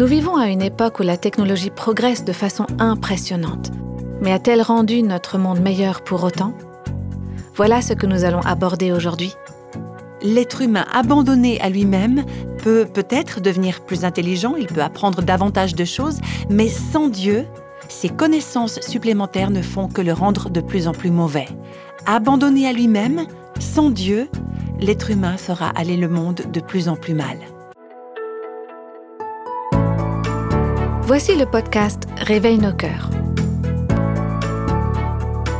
Nous vivons à une époque où la technologie progresse de façon impressionnante. Mais a-t-elle rendu notre monde meilleur pour autant? Voilà ce que nous allons aborder aujourd'hui. L'être humain abandonné à lui-même peut peut-être devenir plus intelligent, il peut apprendre davantage de choses, mais sans Dieu, ses connaissances supplémentaires ne font que le rendre de plus en plus mauvais. Abandonné à lui-même, sans Dieu, l'être humain fera aller le monde de plus en plus mal. Voici le podcast Réveille nos cœurs.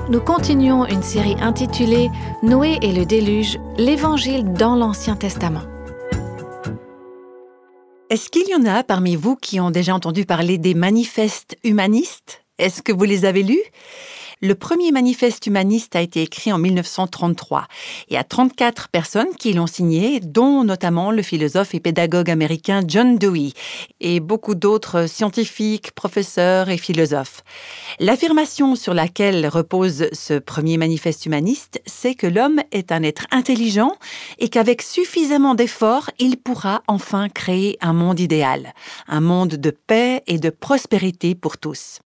Nous continuons une série intitulée Noé et le déluge, l'Évangile dans l'Ancien Testament. Est-ce qu'il y en a parmi vous qui ont déjà entendu parler des manifestes humanistes? Est-ce que vous les avez lus? Le premier manifeste humaniste a été écrit en 1933. Il y a 34 personnes qui l'ont signé, dont notamment le philosophe et pédagogue américain John Dewey et beaucoup d'autres scientifiques, professeurs et philosophes. L'affirmation sur laquelle repose ce premier manifeste humaniste, c'est que l'homme est un être intelligent et qu'avec suffisamment d'efforts, il pourra enfin créer un monde idéal, un monde de paix et de prospérité pour tous.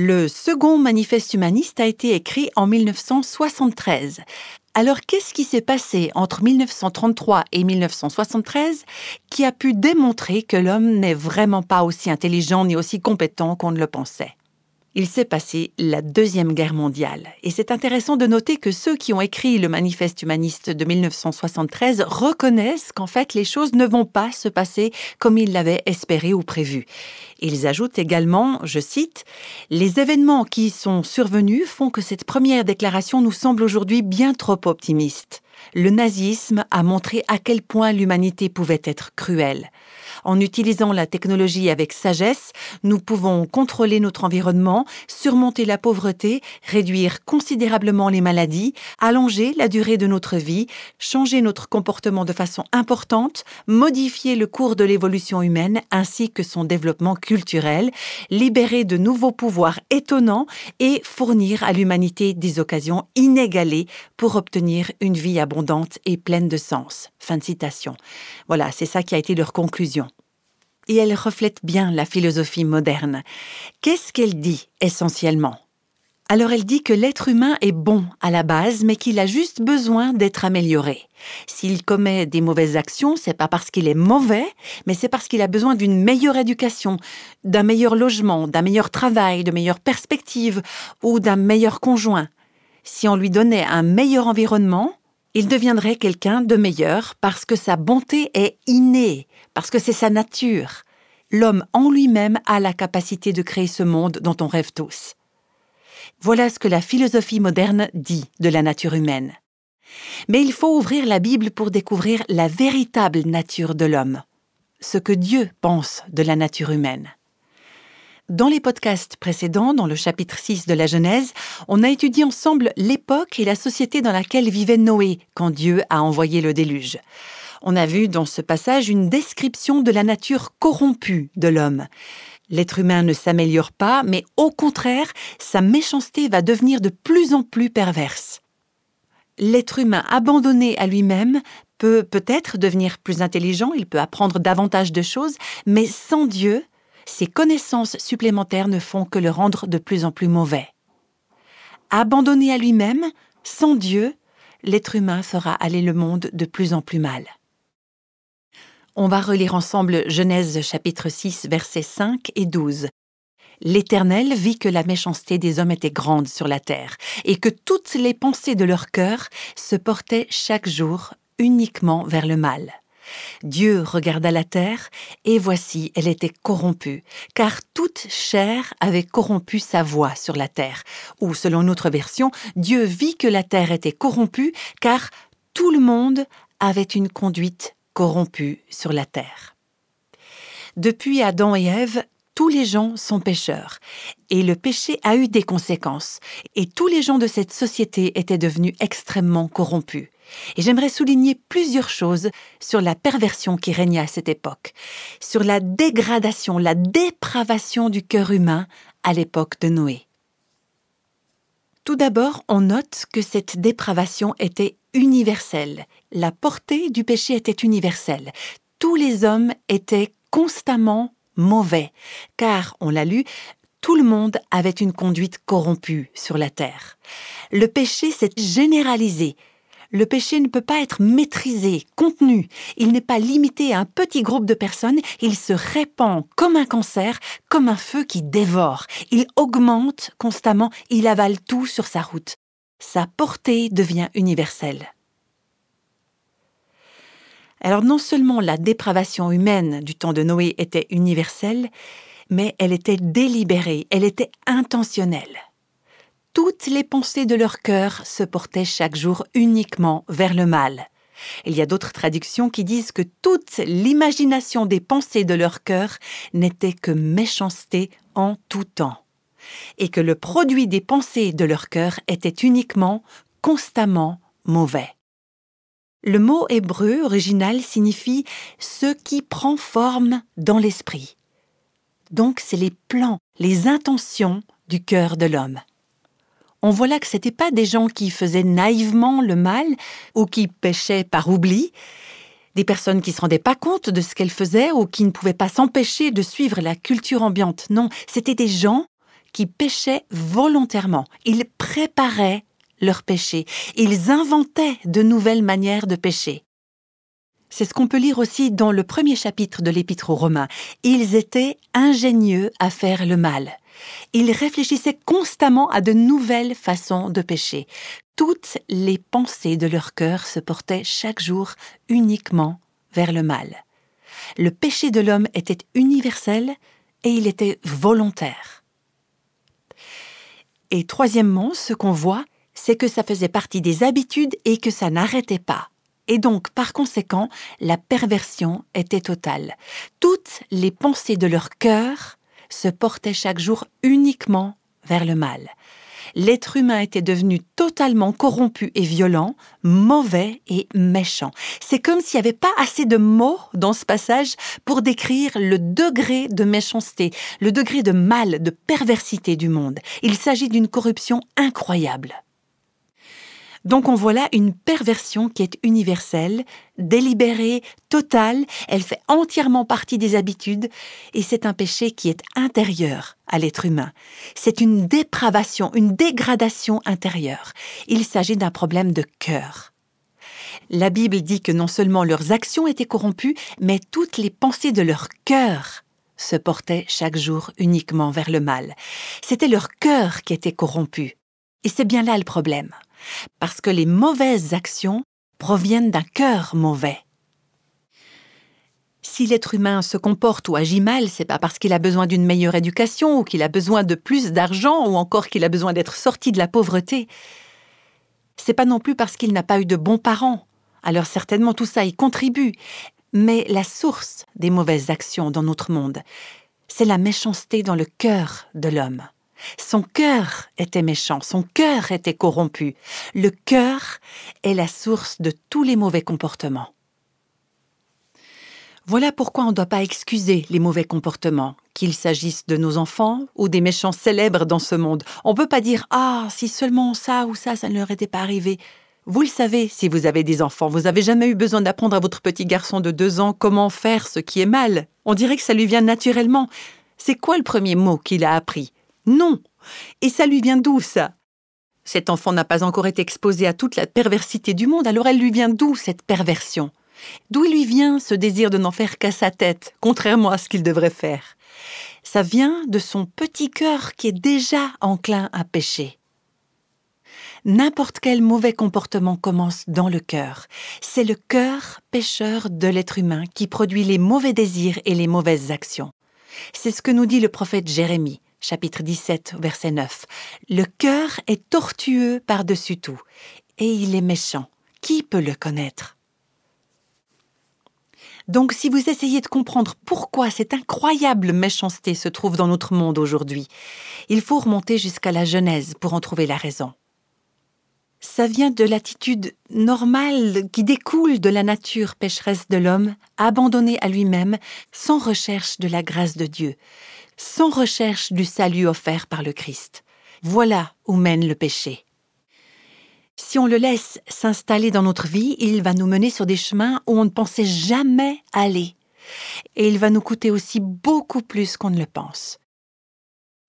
Le second manifeste humaniste a été écrit en 1973. Alors qu'est-ce qui s'est passé entre 1933 et 1973 qui a pu démontrer que l'homme n'est vraiment pas aussi intelligent ni aussi compétent qu'on ne le pensait? Il s'est passé la Deuxième Guerre mondiale. Et c'est intéressant de noter que ceux qui ont écrit le manifeste humaniste de 1973 reconnaissent qu'en fait les choses ne vont pas se passer comme ils l'avaient espéré ou prévu. Ils ajoutent également, je cite, Les événements qui sont survenus font que cette première déclaration nous semble aujourd'hui bien trop optimiste. Le nazisme a montré à quel point l'humanité pouvait être cruelle. En utilisant la technologie avec sagesse, nous pouvons contrôler notre environnement, surmonter la pauvreté, réduire considérablement les maladies, allonger la durée de notre vie, changer notre comportement de façon importante, modifier le cours de l'évolution humaine ainsi que son développement culturel, libérer de nouveaux pouvoirs étonnants et fournir à l'humanité des occasions inégalées pour obtenir une vie abondante et pleine de sens. Fin de citation. Voilà, c'est ça qui a été leur conclusion et elle reflète bien la philosophie moderne. Qu'est-ce qu'elle dit essentiellement? Alors elle dit que l'être humain est bon à la base, mais qu'il a juste besoin d'être amélioré. S'il commet des mauvaises actions, c'est pas parce qu'il est mauvais, mais c'est parce qu'il a besoin d'une meilleure éducation, d'un meilleur logement, d'un meilleur travail, de meilleures perspectives ou d'un meilleur conjoint. Si on lui donnait un meilleur environnement, il deviendrait quelqu'un de meilleur parce que sa bonté est innée, parce que c'est sa nature. L'homme en lui-même a la capacité de créer ce monde dont on rêve tous. Voilà ce que la philosophie moderne dit de la nature humaine. Mais il faut ouvrir la Bible pour découvrir la véritable nature de l'homme, ce que Dieu pense de la nature humaine. Dans les podcasts précédents, dans le chapitre 6 de la Genèse, on a étudié ensemble l'époque et la société dans laquelle vivait Noé quand Dieu a envoyé le déluge. On a vu dans ce passage une description de la nature corrompue de l'homme. L'être humain ne s'améliore pas, mais au contraire, sa méchanceté va devenir de plus en plus perverse. L'être humain abandonné à lui-même peut peut-être devenir plus intelligent, il peut apprendre davantage de choses, mais sans Dieu, ses connaissances supplémentaires ne font que le rendre de plus en plus mauvais. Abandonné à lui-même, sans Dieu, l'être humain fera aller le monde de plus en plus mal. On va relire ensemble Genèse chapitre 6 versets 5 et 12. L'Éternel vit que la méchanceté des hommes était grande sur la terre, et que toutes les pensées de leur cœur se portaient chaque jour uniquement vers le mal. Dieu regarda la terre, et voici, elle était corrompue, car toute chair avait corrompu sa voix sur la terre. Ou, selon notre version, Dieu vit que la terre était corrompue, car tout le monde avait une conduite corrompu sur la terre. Depuis Adam et Ève, tous les gens sont pécheurs, et le péché a eu des conséquences, et tous les gens de cette société étaient devenus extrêmement corrompus. Et j'aimerais souligner plusieurs choses sur la perversion qui régnait à cette époque, sur la dégradation, la dépravation du cœur humain à l'époque de Noé. Tout d'abord, on note que cette dépravation était universelle. La portée du péché était universelle. Tous les hommes étaient constamment mauvais, car, on l'a lu, tout le monde avait une conduite corrompue sur la terre. Le péché s'est généralisé. Le péché ne peut pas être maîtrisé, contenu. Il n'est pas limité à un petit groupe de personnes, il se répand comme un cancer, comme un feu qui dévore. Il augmente constamment, il avale tout sur sa route. Sa portée devient universelle. Alors non seulement la dépravation humaine du temps de Noé était universelle, mais elle était délibérée, elle était intentionnelle. Toutes les pensées de leur cœur se portaient chaque jour uniquement vers le mal. Il y a d'autres traductions qui disent que toute l'imagination des pensées de leur cœur n'était que méchanceté en tout temps, et que le produit des pensées de leur cœur était uniquement, constamment mauvais. Le mot hébreu original signifie ce qui prend forme dans l'esprit. Donc c'est les plans, les intentions du cœur de l'homme. On voit là que ce n'étaient pas des gens qui faisaient naïvement le mal ou qui péchaient par oubli, des personnes qui se rendaient pas compte de ce qu'elles faisaient ou qui ne pouvaient pas s'empêcher de suivre la culture ambiante. Non, c'était des gens qui péchaient volontairement. Ils préparaient leur péché. Ils inventaient de nouvelles manières de pécher. C'est ce qu'on peut lire aussi dans le premier chapitre de l'Épître aux Romains. Ils étaient ingénieux à faire le mal. Ils réfléchissaient constamment à de nouvelles façons de pécher. Toutes les pensées de leur cœur se portaient chaque jour uniquement vers le mal. Le péché de l'homme était universel et il était volontaire. Et troisièmement, ce qu'on voit, c'est que ça faisait partie des habitudes et que ça n'arrêtait pas. Et donc, par conséquent, la perversion était totale. Toutes les pensées de leur cœur se portaient chaque jour uniquement vers le mal. L'être humain était devenu totalement corrompu et violent, mauvais et méchant. C'est comme s'il n'y avait pas assez de mots dans ce passage pour décrire le degré de méchanceté, le degré de mal, de perversité du monde. Il s'agit d'une corruption incroyable. Donc on voit là une perversion qui est universelle, délibérée, totale, elle fait entièrement partie des habitudes, et c'est un péché qui est intérieur à l'être humain. C'est une dépravation, une dégradation intérieure. Il s'agit d'un problème de cœur. La Bible dit que non seulement leurs actions étaient corrompues, mais toutes les pensées de leur cœur se portaient chaque jour uniquement vers le mal. C'était leur cœur qui était corrompu. Et c'est bien là le problème parce que les mauvaises actions proviennent d'un cœur mauvais. Si l'être humain se comporte ou agit mal, c'est pas parce qu'il a besoin d'une meilleure éducation ou qu'il a besoin de plus d'argent ou encore qu'il a besoin d'être sorti de la pauvreté. C'est pas non plus parce qu'il n'a pas eu de bons parents. Alors certainement tout ça y contribue. Mais la source des mauvaises actions dans notre monde, c'est la méchanceté dans le cœur de l'homme. Son cœur était méchant, son cœur était corrompu. Le cœur est la source de tous les mauvais comportements. Voilà pourquoi on ne doit pas excuser les mauvais comportements, qu'il s'agisse de nos enfants ou des méchants célèbres dans ce monde. On ne peut pas dire Ah, si seulement ça ou ça, ça ne leur était pas arrivé. Vous le savez, si vous avez des enfants, vous n'avez jamais eu besoin d'apprendre à votre petit garçon de deux ans comment faire ce qui est mal. On dirait que ça lui vient naturellement. C'est quoi le premier mot qu'il a appris? Non. Et ça lui vient d'où ça? Cet enfant n'a pas encore été exposé à toute la perversité du monde, alors elle lui vient d'où cette perversion? D'où lui vient ce désir de n'en faire qu'à sa tête, contrairement à ce qu'il devrait faire? Ça vient de son petit cœur qui est déjà enclin à pécher. N'importe quel mauvais comportement commence dans le cœur. C'est le cœur pécheur de l'être humain qui produit les mauvais désirs et les mauvaises actions. C'est ce que nous dit le prophète Jérémie chapitre 17, verset 9. Le cœur est tortueux par-dessus tout, et il est méchant. Qui peut le connaître? Donc si vous essayez de comprendre pourquoi cette incroyable méchanceté se trouve dans notre monde aujourd'hui, il faut remonter jusqu'à la Genèse pour en trouver la raison. Ça vient de l'attitude normale qui découle de la nature pécheresse de l'homme, abandonné à lui-même, sans recherche de la grâce de Dieu sans recherche du salut offert par le Christ. Voilà où mène le péché. Si on le laisse s'installer dans notre vie, il va nous mener sur des chemins où on ne pensait jamais aller. Et il va nous coûter aussi beaucoup plus qu'on ne le pense.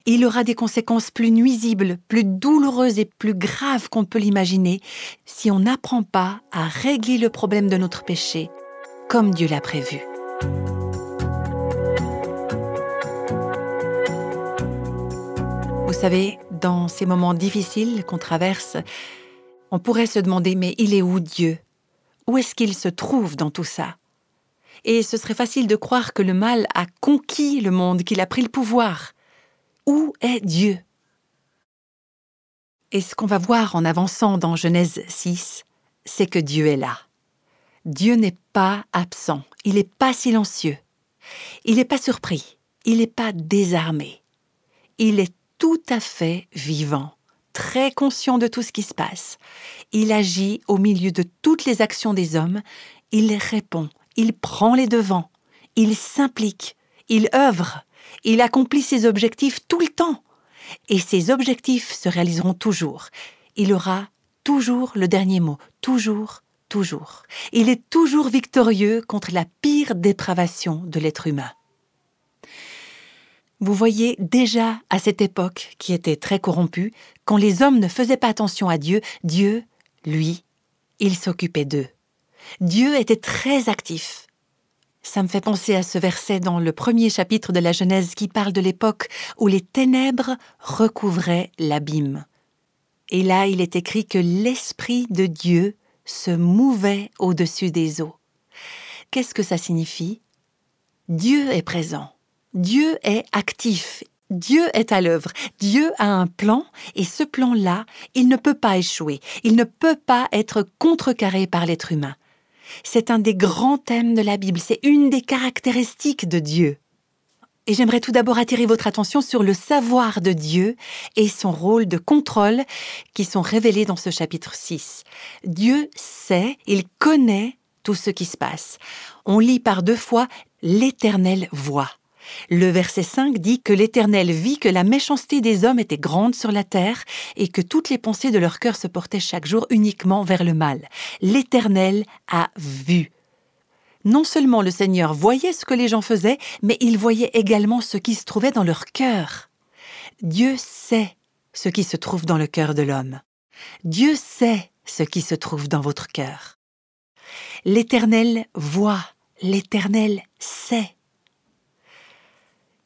Il aura des conséquences plus nuisibles, plus douloureuses et plus graves qu'on peut l'imaginer si on n'apprend pas à régler le problème de notre péché comme Dieu l'a prévu. Savez, dans ces moments difficiles qu'on traverse, on pourrait se demander mais il est où Dieu? Où est-ce qu'il se trouve dans tout ça? Et ce serait facile de croire que le mal a conquis le monde, qu'il a pris le pouvoir. Où est Dieu? Et ce qu'on va voir en avançant dans Genèse 6, c'est que Dieu est là. Dieu n'est pas absent, il n'est pas silencieux, il n'est pas surpris, il n'est pas désarmé. Il est tout à fait vivant, très conscient de tout ce qui se passe. Il agit au milieu de toutes les actions des hommes, il répond, il prend les devants, il s'implique, il œuvre, il accomplit ses objectifs tout le temps. Et ses objectifs se réaliseront toujours. Il aura toujours le dernier mot, toujours, toujours. Il est toujours victorieux contre la pire dépravation de l'être humain. Vous voyez déjà à cette époque, qui était très corrompue, quand les hommes ne faisaient pas attention à Dieu, Dieu, lui, il s'occupait d'eux. Dieu était très actif. Ça me fait penser à ce verset dans le premier chapitre de la Genèse qui parle de l'époque où les ténèbres recouvraient l'abîme. Et là, il est écrit que l'Esprit de Dieu se mouvait au-dessus des eaux. Qu'est-ce que ça signifie? Dieu est présent. Dieu est actif. Dieu est à l'œuvre. Dieu a un plan et ce plan-là, il ne peut pas échouer. Il ne peut pas être contrecarré par l'être humain. C'est un des grands thèmes de la Bible. C'est une des caractéristiques de Dieu. Et j'aimerais tout d'abord attirer votre attention sur le savoir de Dieu et son rôle de contrôle qui sont révélés dans ce chapitre 6. Dieu sait, il connaît tout ce qui se passe. On lit par deux fois l'Éternel voit. Le verset 5 dit que l'Éternel vit que la méchanceté des hommes était grande sur la terre et que toutes les pensées de leur cœur se portaient chaque jour uniquement vers le mal. L'Éternel a vu non seulement le Seigneur voyait ce que les gens faisaient, mais il voyait également ce qui se trouvait dans leur cœur. Dieu sait ce qui se trouve dans le cœur de l'homme. Dieu sait ce qui se trouve dans votre cœur. L'Éternel voit, l'Éternel sait.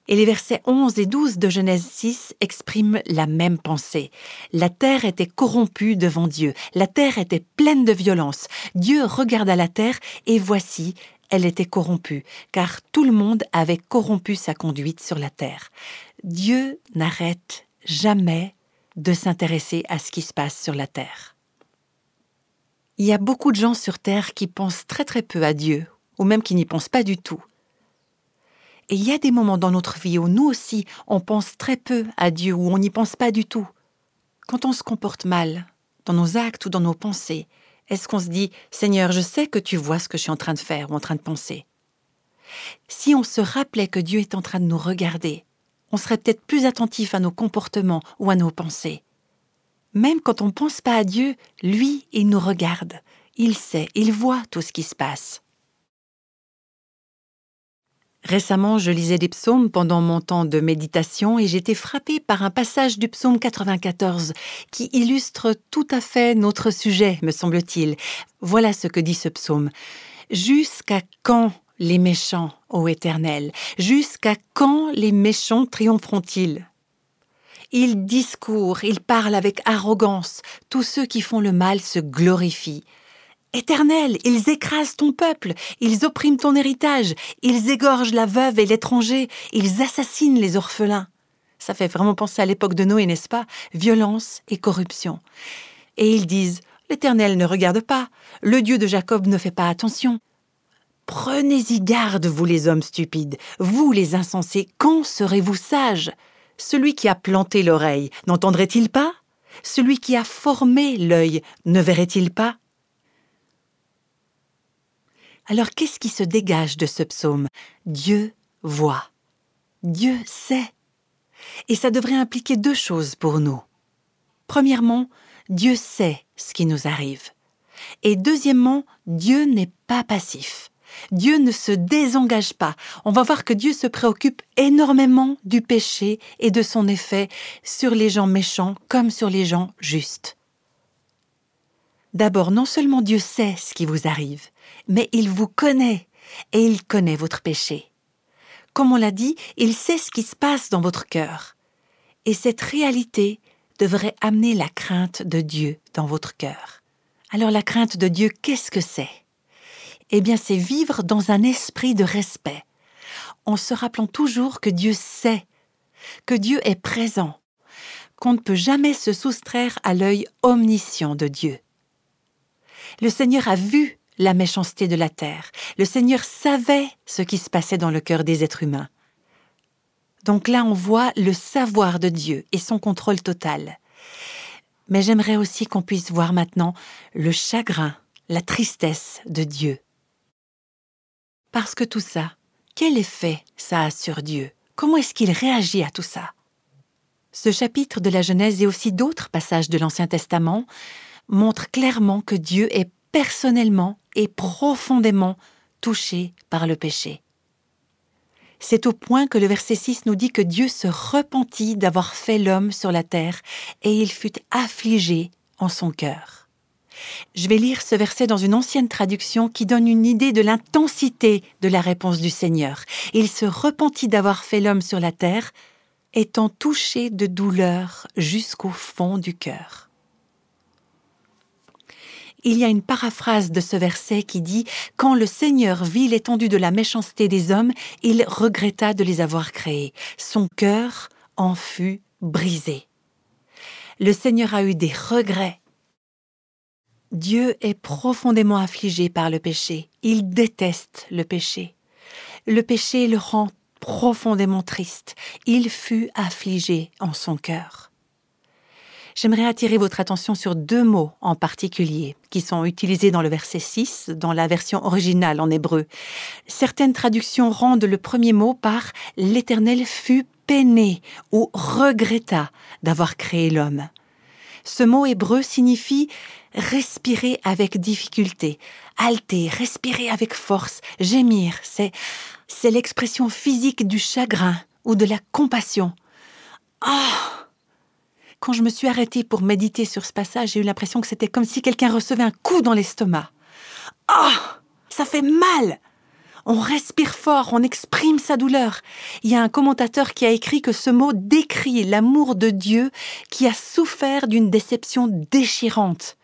Et les versets 11 et 12 de Genèse 6 expriment la même pensée. La terre était corrompue devant Dieu, la terre était pleine de violence. Dieu regarda la terre et voici, elle était corrompue, car tout le monde avait corrompu sa conduite sur la terre. Dieu n'arrête jamais de s'intéresser à ce qui se passe sur la terre. Il y a beaucoup de gens sur terre qui pensent très très peu à Dieu, ou même qui n'y pensent pas du tout. Et il y a des moments dans notre vie où nous aussi, on pense très peu à Dieu, où on n'y pense pas du tout. Quand on se comporte mal, dans nos actes ou dans nos pensées, est-ce qu'on se dit Seigneur, je sais que tu vois ce que je suis en train de faire ou en train de penser Si on se rappelait que Dieu est en train de nous regarder, on serait peut-être plus attentif à nos comportements ou à nos pensées. Même quand on ne pense pas à Dieu, lui, il nous regarde. Il sait, il voit tout ce qui se passe. Récemment, je lisais des psaumes pendant mon temps de méditation et j'étais frappée par un passage du psaume 94 qui illustre tout à fait notre sujet, me semble-t-il. Voilà ce que dit ce psaume. Jusqu'à quand les méchants, ô Éternel? Jusqu'à quand les méchants triompheront-ils? Ils discourent, ils parlent avec arrogance, tous ceux qui font le mal se glorifient. Éternel, ils écrasent ton peuple, ils oppriment ton héritage, ils égorgent la veuve et l'étranger, ils assassinent les orphelins. Ça fait vraiment penser à l'époque de Noé, n'est-ce pas? Violence et corruption. Et ils disent L'Éternel ne regarde pas, le Dieu de Jacob ne fait pas attention. Prenez-y garde, vous les hommes stupides, vous les insensés, quand serez-vous sages? Celui qui a planté l'oreille, n'entendrait-il pas? Celui qui a formé l'œil, ne verrait-il pas? Alors qu'est-ce qui se dégage de ce psaume? Dieu voit. Dieu sait. Et ça devrait impliquer deux choses pour nous. Premièrement, Dieu sait ce qui nous arrive. Et deuxièmement, Dieu n'est pas passif. Dieu ne se désengage pas. On va voir que Dieu se préoccupe énormément du péché et de son effet sur les gens méchants comme sur les gens justes. D'abord, non seulement Dieu sait ce qui vous arrive, mais il vous connaît et il connaît votre péché. Comme on l'a dit, il sait ce qui se passe dans votre cœur. Et cette réalité devrait amener la crainte de Dieu dans votre cœur. Alors la crainte de Dieu, qu'est-ce que c'est? Eh bien, c'est vivre dans un esprit de respect, en se rappelant toujours que Dieu sait, que Dieu est présent, qu'on ne peut jamais se soustraire à l'œil omniscient de Dieu. Le Seigneur a vu la méchanceté de la terre. Le Seigneur savait ce qui se passait dans le cœur des êtres humains. Donc là, on voit le savoir de Dieu et son contrôle total. Mais j'aimerais aussi qu'on puisse voir maintenant le chagrin, la tristesse de Dieu. Parce que tout ça, quel effet ça a sur Dieu? Comment est-ce qu'il réagit à tout ça? Ce chapitre de la Genèse et aussi d'autres passages de l'Ancien Testament montrent clairement que Dieu est personnellement et profondément touché par le péché. C'est au point que le verset 6 nous dit que Dieu se repentit d'avoir fait l'homme sur la terre et il fut affligé en son cœur. Je vais lire ce verset dans une ancienne traduction qui donne une idée de l'intensité de la réponse du Seigneur. Il se repentit d'avoir fait l'homme sur la terre, étant touché de douleur jusqu'au fond du cœur il y a une paraphrase de ce verset qui dit Quand le Seigneur vit l'étendue de la méchanceté des hommes, il regretta de les avoir créés. Son cœur en fut brisé. Le Seigneur a eu des regrets. Dieu est profondément affligé par le péché. Il déteste le péché. Le péché le rend profondément triste. Il fut affligé en son cœur j'aimerais attirer votre attention sur deux mots en particulier qui sont utilisés dans le verset 6, dans la version originale en hébreu. Certaines traductions rendent le premier mot par L'Éternel fut peiné ou regretta d'avoir créé l'homme. Ce mot hébreu signifie respirer avec difficulté, halter, respirer avec force, gémir. C'est, c'est l'expression physique du chagrin ou de la compassion. Ah! Quand je me suis arrêtée pour méditer sur ce passage, j'ai eu l'impression que c'était comme si quelqu'un recevait un coup dans l'estomac. Ah Ça fait mal On respire fort, on exprime sa douleur. Il y a un commentateur qui a écrit que ce mot décrit l'amour de Dieu qui a souffert d'une déception déchirante.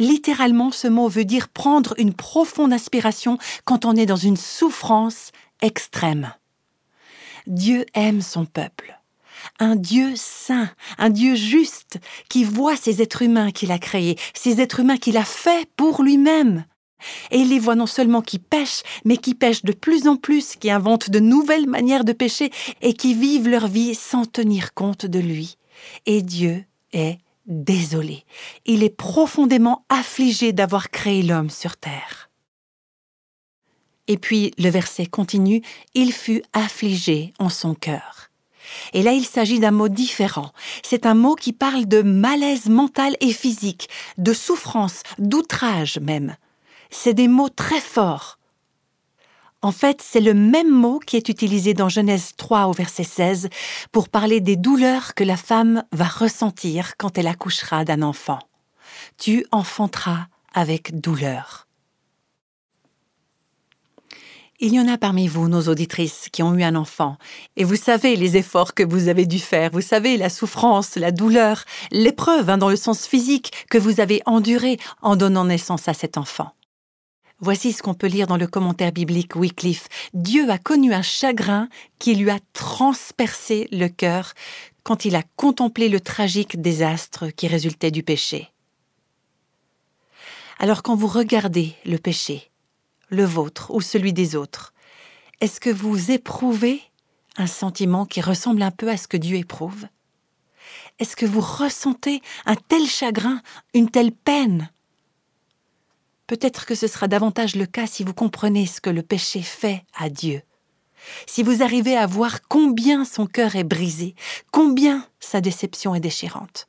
Littéralement, ce mot veut dire prendre une profonde inspiration quand on est dans une souffrance extrême. Dieu aime son peuple un Dieu saint, un Dieu juste, qui voit ces êtres humains qu'il a créés, ces êtres humains qu'il a faits pour lui-même. Et il les voit non seulement qui pêchent, mais qui pêchent de plus en plus, qui inventent de nouvelles manières de pécher et qui vivent leur vie sans tenir compte de lui. Et Dieu est désolé. Il est profondément affligé d'avoir créé l'homme sur terre. Et puis le verset continue, Il fut affligé en son cœur. Et là, il s'agit d'un mot différent. C'est un mot qui parle de malaise mental et physique, de souffrance, d'outrage même. C'est des mots très forts. En fait, c'est le même mot qui est utilisé dans Genèse 3 au verset 16 pour parler des douleurs que la femme va ressentir quand elle accouchera d'un enfant. Tu enfanteras avec douleur. Il y en a parmi vous, nos auditrices, qui ont eu un enfant, et vous savez les efforts que vous avez dû faire, vous savez la souffrance, la douleur, l'épreuve hein, dans le sens physique que vous avez enduré en donnant naissance à cet enfant. Voici ce qu'on peut lire dans le commentaire biblique Wycliffe. Dieu a connu un chagrin qui lui a transpercé le cœur quand il a contemplé le tragique désastre qui résultait du péché. Alors quand vous regardez le péché, le vôtre ou celui des autres, est-ce que vous éprouvez un sentiment qui ressemble un peu à ce que Dieu éprouve? Est-ce que vous ressentez un tel chagrin, une telle peine? Peut-être que ce sera davantage le cas si vous comprenez ce que le péché fait à Dieu. Si vous arrivez à voir combien son cœur est brisé, combien sa déception est déchirante.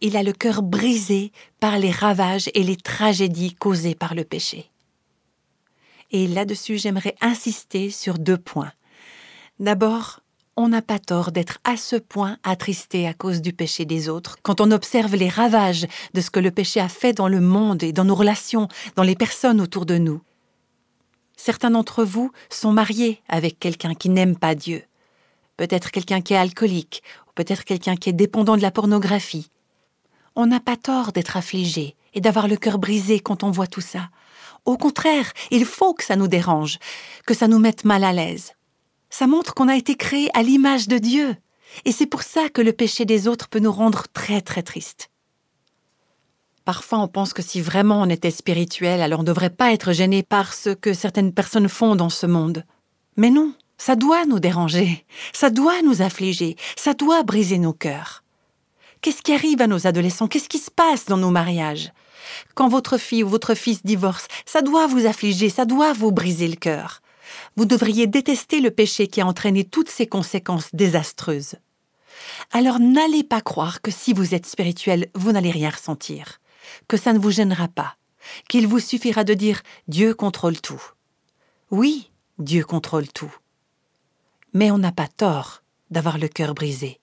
Il a le cœur brisé par les ravages et les tragédies causées par le péché. Et là-dessus, j'aimerais insister sur deux points. D'abord, on n'a pas tort d'être à ce point attristé à cause du péché des autres quand on observe les ravages de ce que le péché a fait dans le monde et dans nos relations, dans les personnes autour de nous. Certains d'entre vous sont mariés avec quelqu'un qui n'aime pas Dieu. Peut-être quelqu'un qui est alcoolique, ou peut-être quelqu'un qui est dépendant de la pornographie. On n'a pas tort d'être affligé et d'avoir le cœur brisé quand on voit tout ça. Au contraire, il faut que ça nous dérange, que ça nous mette mal à l'aise. Ça montre qu'on a été créé à l'image de Dieu. Et c'est pour ça que le péché des autres peut nous rendre très très tristes. Parfois, on pense que si vraiment on était spirituel, alors on ne devrait pas être gêné par ce que certaines personnes font dans ce monde. Mais non, ça doit nous déranger, ça doit nous affliger, ça doit briser nos cœurs. Qu'est-ce qui arrive à nos adolescents? Qu'est-ce qui se passe dans nos mariages? Quand votre fille ou votre fils divorce, ça doit vous affliger, ça doit vous briser le cœur. Vous devriez détester le péché qui a entraîné toutes ces conséquences désastreuses. Alors n'allez pas croire que si vous êtes spirituel, vous n'allez rien ressentir, que ça ne vous gênera pas, qu'il vous suffira de dire Dieu contrôle tout. Oui, Dieu contrôle tout. Mais on n'a pas tort d'avoir le cœur brisé.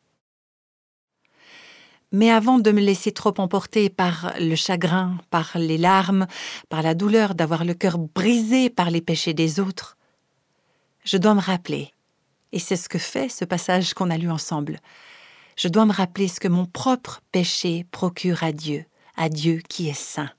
Mais avant de me laisser trop emporter par le chagrin, par les larmes, par la douleur d'avoir le cœur brisé par les péchés des autres, je dois me rappeler, et c'est ce que fait ce passage qu'on a lu ensemble, je dois me rappeler ce que mon propre péché procure à Dieu, à Dieu qui est saint.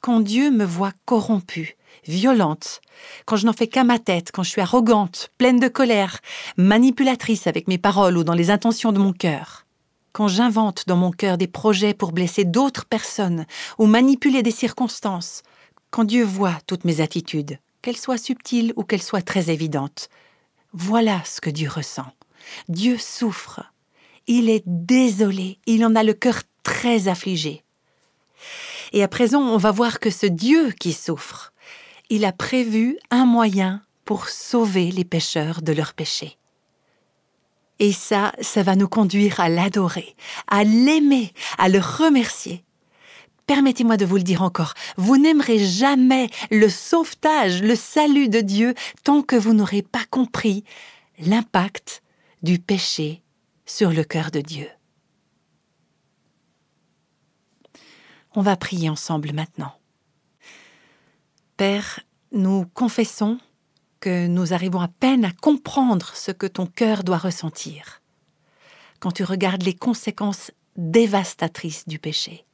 Quand Dieu me voit corrompue, violente, quand je n'en fais qu'à ma tête, quand je suis arrogante, pleine de colère, manipulatrice avec mes paroles ou dans les intentions de mon cœur, quand j'invente dans mon cœur des projets pour blesser d'autres personnes ou manipuler des circonstances, quand Dieu voit toutes mes attitudes, qu'elles soient subtiles ou qu'elles soient très évidentes, voilà ce que Dieu ressent. Dieu souffre. Il est désolé, il en a le cœur très affligé. Et à présent, on va voir que ce Dieu qui souffre, il a prévu un moyen pour sauver les pécheurs de leurs péchés. Et ça, ça va nous conduire à l'adorer, à l'aimer, à le remercier. Permettez-moi de vous le dire encore, vous n'aimerez jamais le sauvetage, le salut de Dieu tant que vous n'aurez pas compris l'impact du péché sur le cœur de Dieu. On va prier ensemble maintenant. Père, nous confessons que nous arrivons à peine à comprendre ce que ton cœur doit ressentir quand tu regardes les conséquences dévastatrices du péché.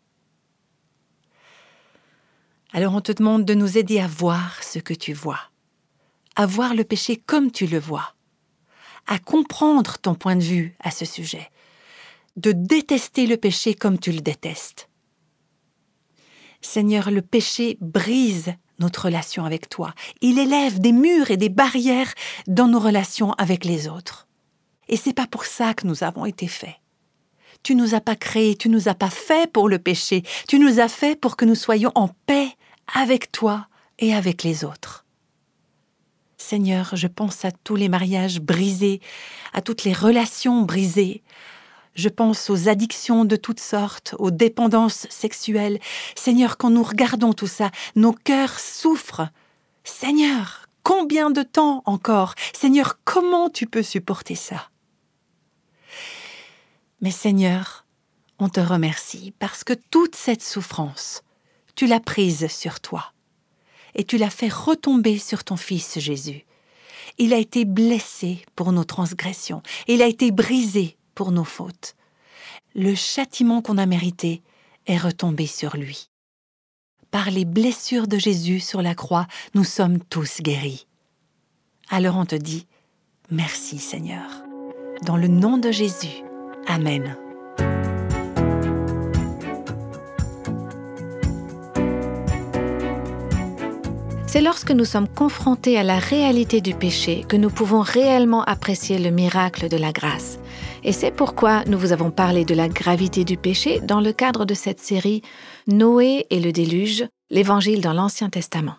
Alors on te demande de nous aider à voir ce que tu vois, à voir le péché comme tu le vois, à comprendre ton point de vue à ce sujet, de détester le péché comme tu le détestes. Seigneur, le péché brise notre relation avec toi. Il élève des murs et des barrières dans nos relations avec les autres. Et c'est pas pour ça que nous avons été faits. Tu nous as pas créés, tu nous as pas fait pour le péché, tu nous as fait pour que nous soyons en paix avec toi et avec les autres. Seigneur, je pense à tous les mariages brisés, à toutes les relations brisées, je pense aux addictions de toutes sortes, aux dépendances sexuelles. Seigneur, quand nous regardons tout ça, nos cœurs souffrent. Seigneur, combien de temps encore? Seigneur, comment tu peux supporter ça? Mais Seigneur, on te remercie parce que toute cette souffrance, tu l'as prise sur toi et tu l'as fait retomber sur ton Fils Jésus. Il a été blessé pour nos transgressions, il a été brisé pour nos fautes. Le châtiment qu'on a mérité est retombé sur lui. Par les blessures de Jésus sur la croix, nous sommes tous guéris. Alors on te dit, merci Seigneur. Dans le nom de Jésus. Amen. C'est lorsque nous sommes confrontés à la réalité du péché que nous pouvons réellement apprécier le miracle de la grâce. Et c'est pourquoi nous vous avons parlé de la gravité du péché dans le cadre de cette série Noé et le déluge, l'évangile dans l'Ancien Testament.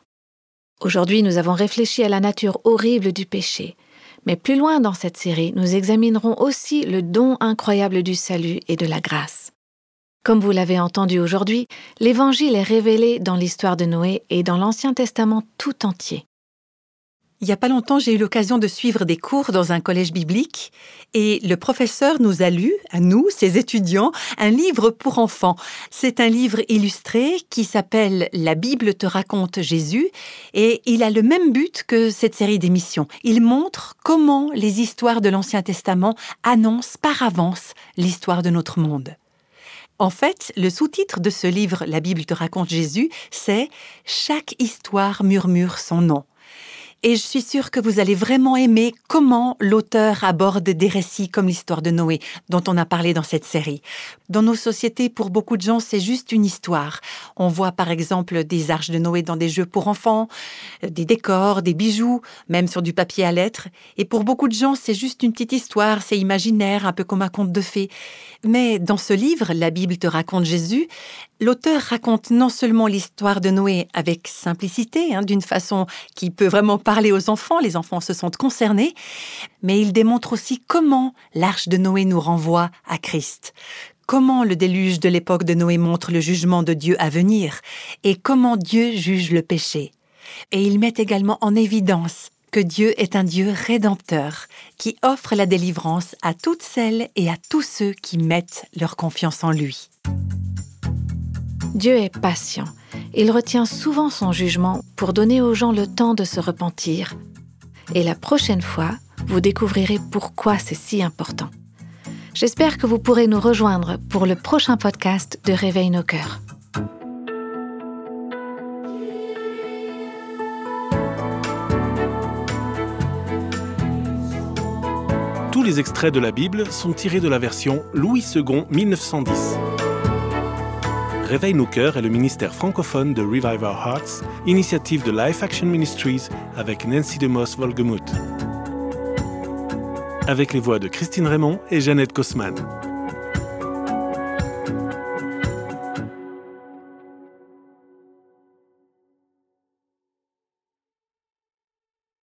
Aujourd'hui, nous avons réfléchi à la nature horrible du péché, mais plus loin dans cette série, nous examinerons aussi le don incroyable du salut et de la grâce. Comme vous l'avez entendu aujourd'hui, l'Évangile est révélé dans l'histoire de Noé et dans l'Ancien Testament tout entier. Il n'y a pas longtemps, j'ai eu l'occasion de suivre des cours dans un collège biblique et le professeur nous a lu, à nous, ses étudiants, un livre pour enfants. C'est un livre illustré qui s'appelle La Bible te raconte Jésus et il a le même but que cette série d'émissions. Il montre comment les histoires de l'Ancien Testament annoncent par avance l'histoire de notre monde. En fait, le sous-titre de ce livre, La Bible te raconte Jésus, c'est Chaque histoire murmure son nom et je suis sûre que vous allez vraiment aimer comment l'auteur aborde des récits comme l'histoire de Noé, dont on a parlé dans cette série. Dans nos sociétés, pour beaucoup de gens, c'est juste une histoire. On voit par exemple des arches de Noé dans des jeux pour enfants, des décors, des bijoux, même sur du papier à lettres. Et pour beaucoup de gens, c'est juste une petite histoire, c'est imaginaire, un peu comme un conte de fées. Mais dans ce livre, La Bible te raconte Jésus, l'auteur raconte non seulement l'histoire de Noé avec simplicité, hein, d'une façon qui peut vraiment parler aux enfants, les enfants se sentent concernés, mais il démontre aussi comment l'arche de Noé nous renvoie à Christ, comment le déluge de l'époque de Noé montre le jugement de Dieu à venir, et comment Dieu juge le péché. Et il met également en évidence que Dieu est un Dieu rédempteur, qui offre la délivrance à toutes celles et à tous ceux qui mettent leur confiance en lui. Dieu est patient il retient souvent son jugement pour donner aux gens le temps de se repentir. Et la prochaine fois, vous découvrirez pourquoi c'est si important. J'espère que vous pourrez nous rejoindre pour le prochain podcast de Réveil nos cœurs. Tous les extraits de la Bible sont tirés de la version Louis II 1910. Réveille nos cœurs est le ministère francophone de Revive Our Hearts, initiative de Life Action Ministries avec Nancy DeMoss Volgemuth. Avec les voix de Christine Raymond et Jeannette Kosman.